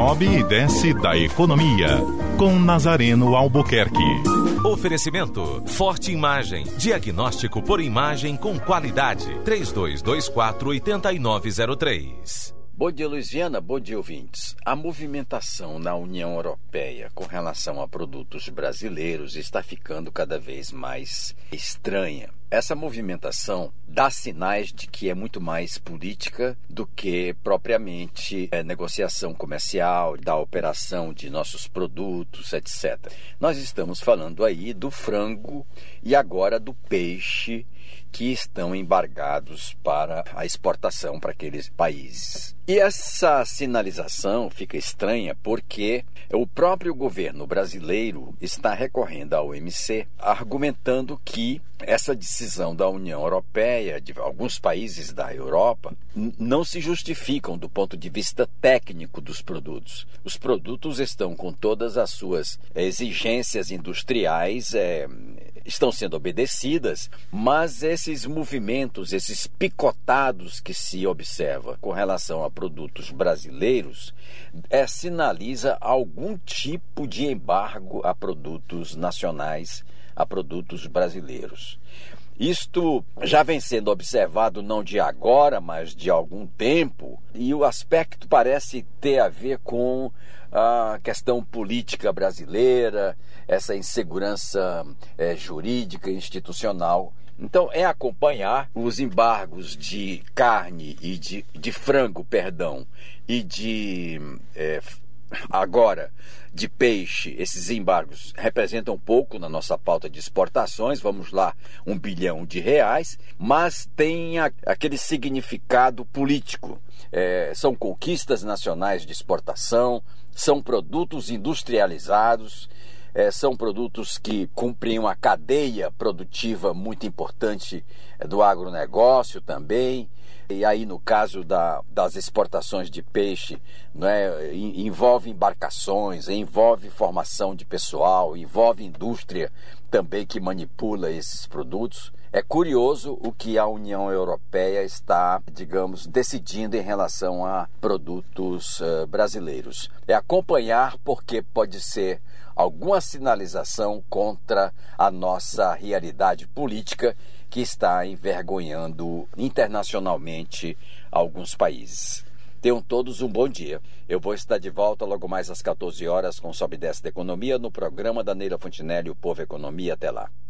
sobe e desce da economia. Com Nazareno Albuquerque. Oferecimento: Forte Imagem. Diagnóstico por imagem com qualidade. 3224-8903. Bom dia, Luiziana. Bom dia, ouvintes. A movimentação na União Europeia com relação a produtos brasileiros está ficando cada vez mais estranha. Essa movimentação dá sinais de que é muito mais política do que propriamente é, negociação comercial, da operação de nossos produtos, etc. Nós estamos falando aí do frango e agora do peixe que estão embargados para a exportação para aqueles países. E essa sinalização fica estranha porque o próprio governo brasileiro está recorrendo ao OMC, argumentando que essa decisão da União Europeia, de alguns países da Europa, não se justificam do ponto de vista técnico dos produtos. Os produtos estão com todas as suas exigências industriais é, estão sendo obedecidas, mas esses movimentos, esses picotados que se observa com relação a produtos brasileiros, é, sinaliza algum tipo de embargo a produtos nacionais, a produtos brasileiros. Isto já vem sendo observado não de agora, mas de algum tempo, e o aspecto parece ter a ver com a questão política brasileira, essa insegurança é, jurídica institucional. Então, é acompanhar os embargos de carne e de, de frango, perdão, e de é, Agora, de peixe, esses embargos representam pouco na nossa pauta de exportações, vamos lá, um bilhão de reais, mas tem a, aquele significado político. É, são conquistas nacionais de exportação, são produtos industrializados, é, são produtos que cumprem uma cadeia produtiva muito importante é, do agronegócio também. E aí, no caso da, das exportações de peixe, né, envolve embarcações, envolve formação de pessoal, envolve indústria também que manipula esses produtos. É curioso o que a União Europeia está, digamos, decidindo em relação a produtos uh, brasileiros. É acompanhar porque pode ser alguma sinalização contra a nossa realidade política que está envergonhando internacionalmente alguns países. Tenham todos um bom dia. Eu vou estar de volta logo mais às 14 horas com Sobe e Desce da Economia no programa da Neira Fontinelli, o Povo Economia. Até lá.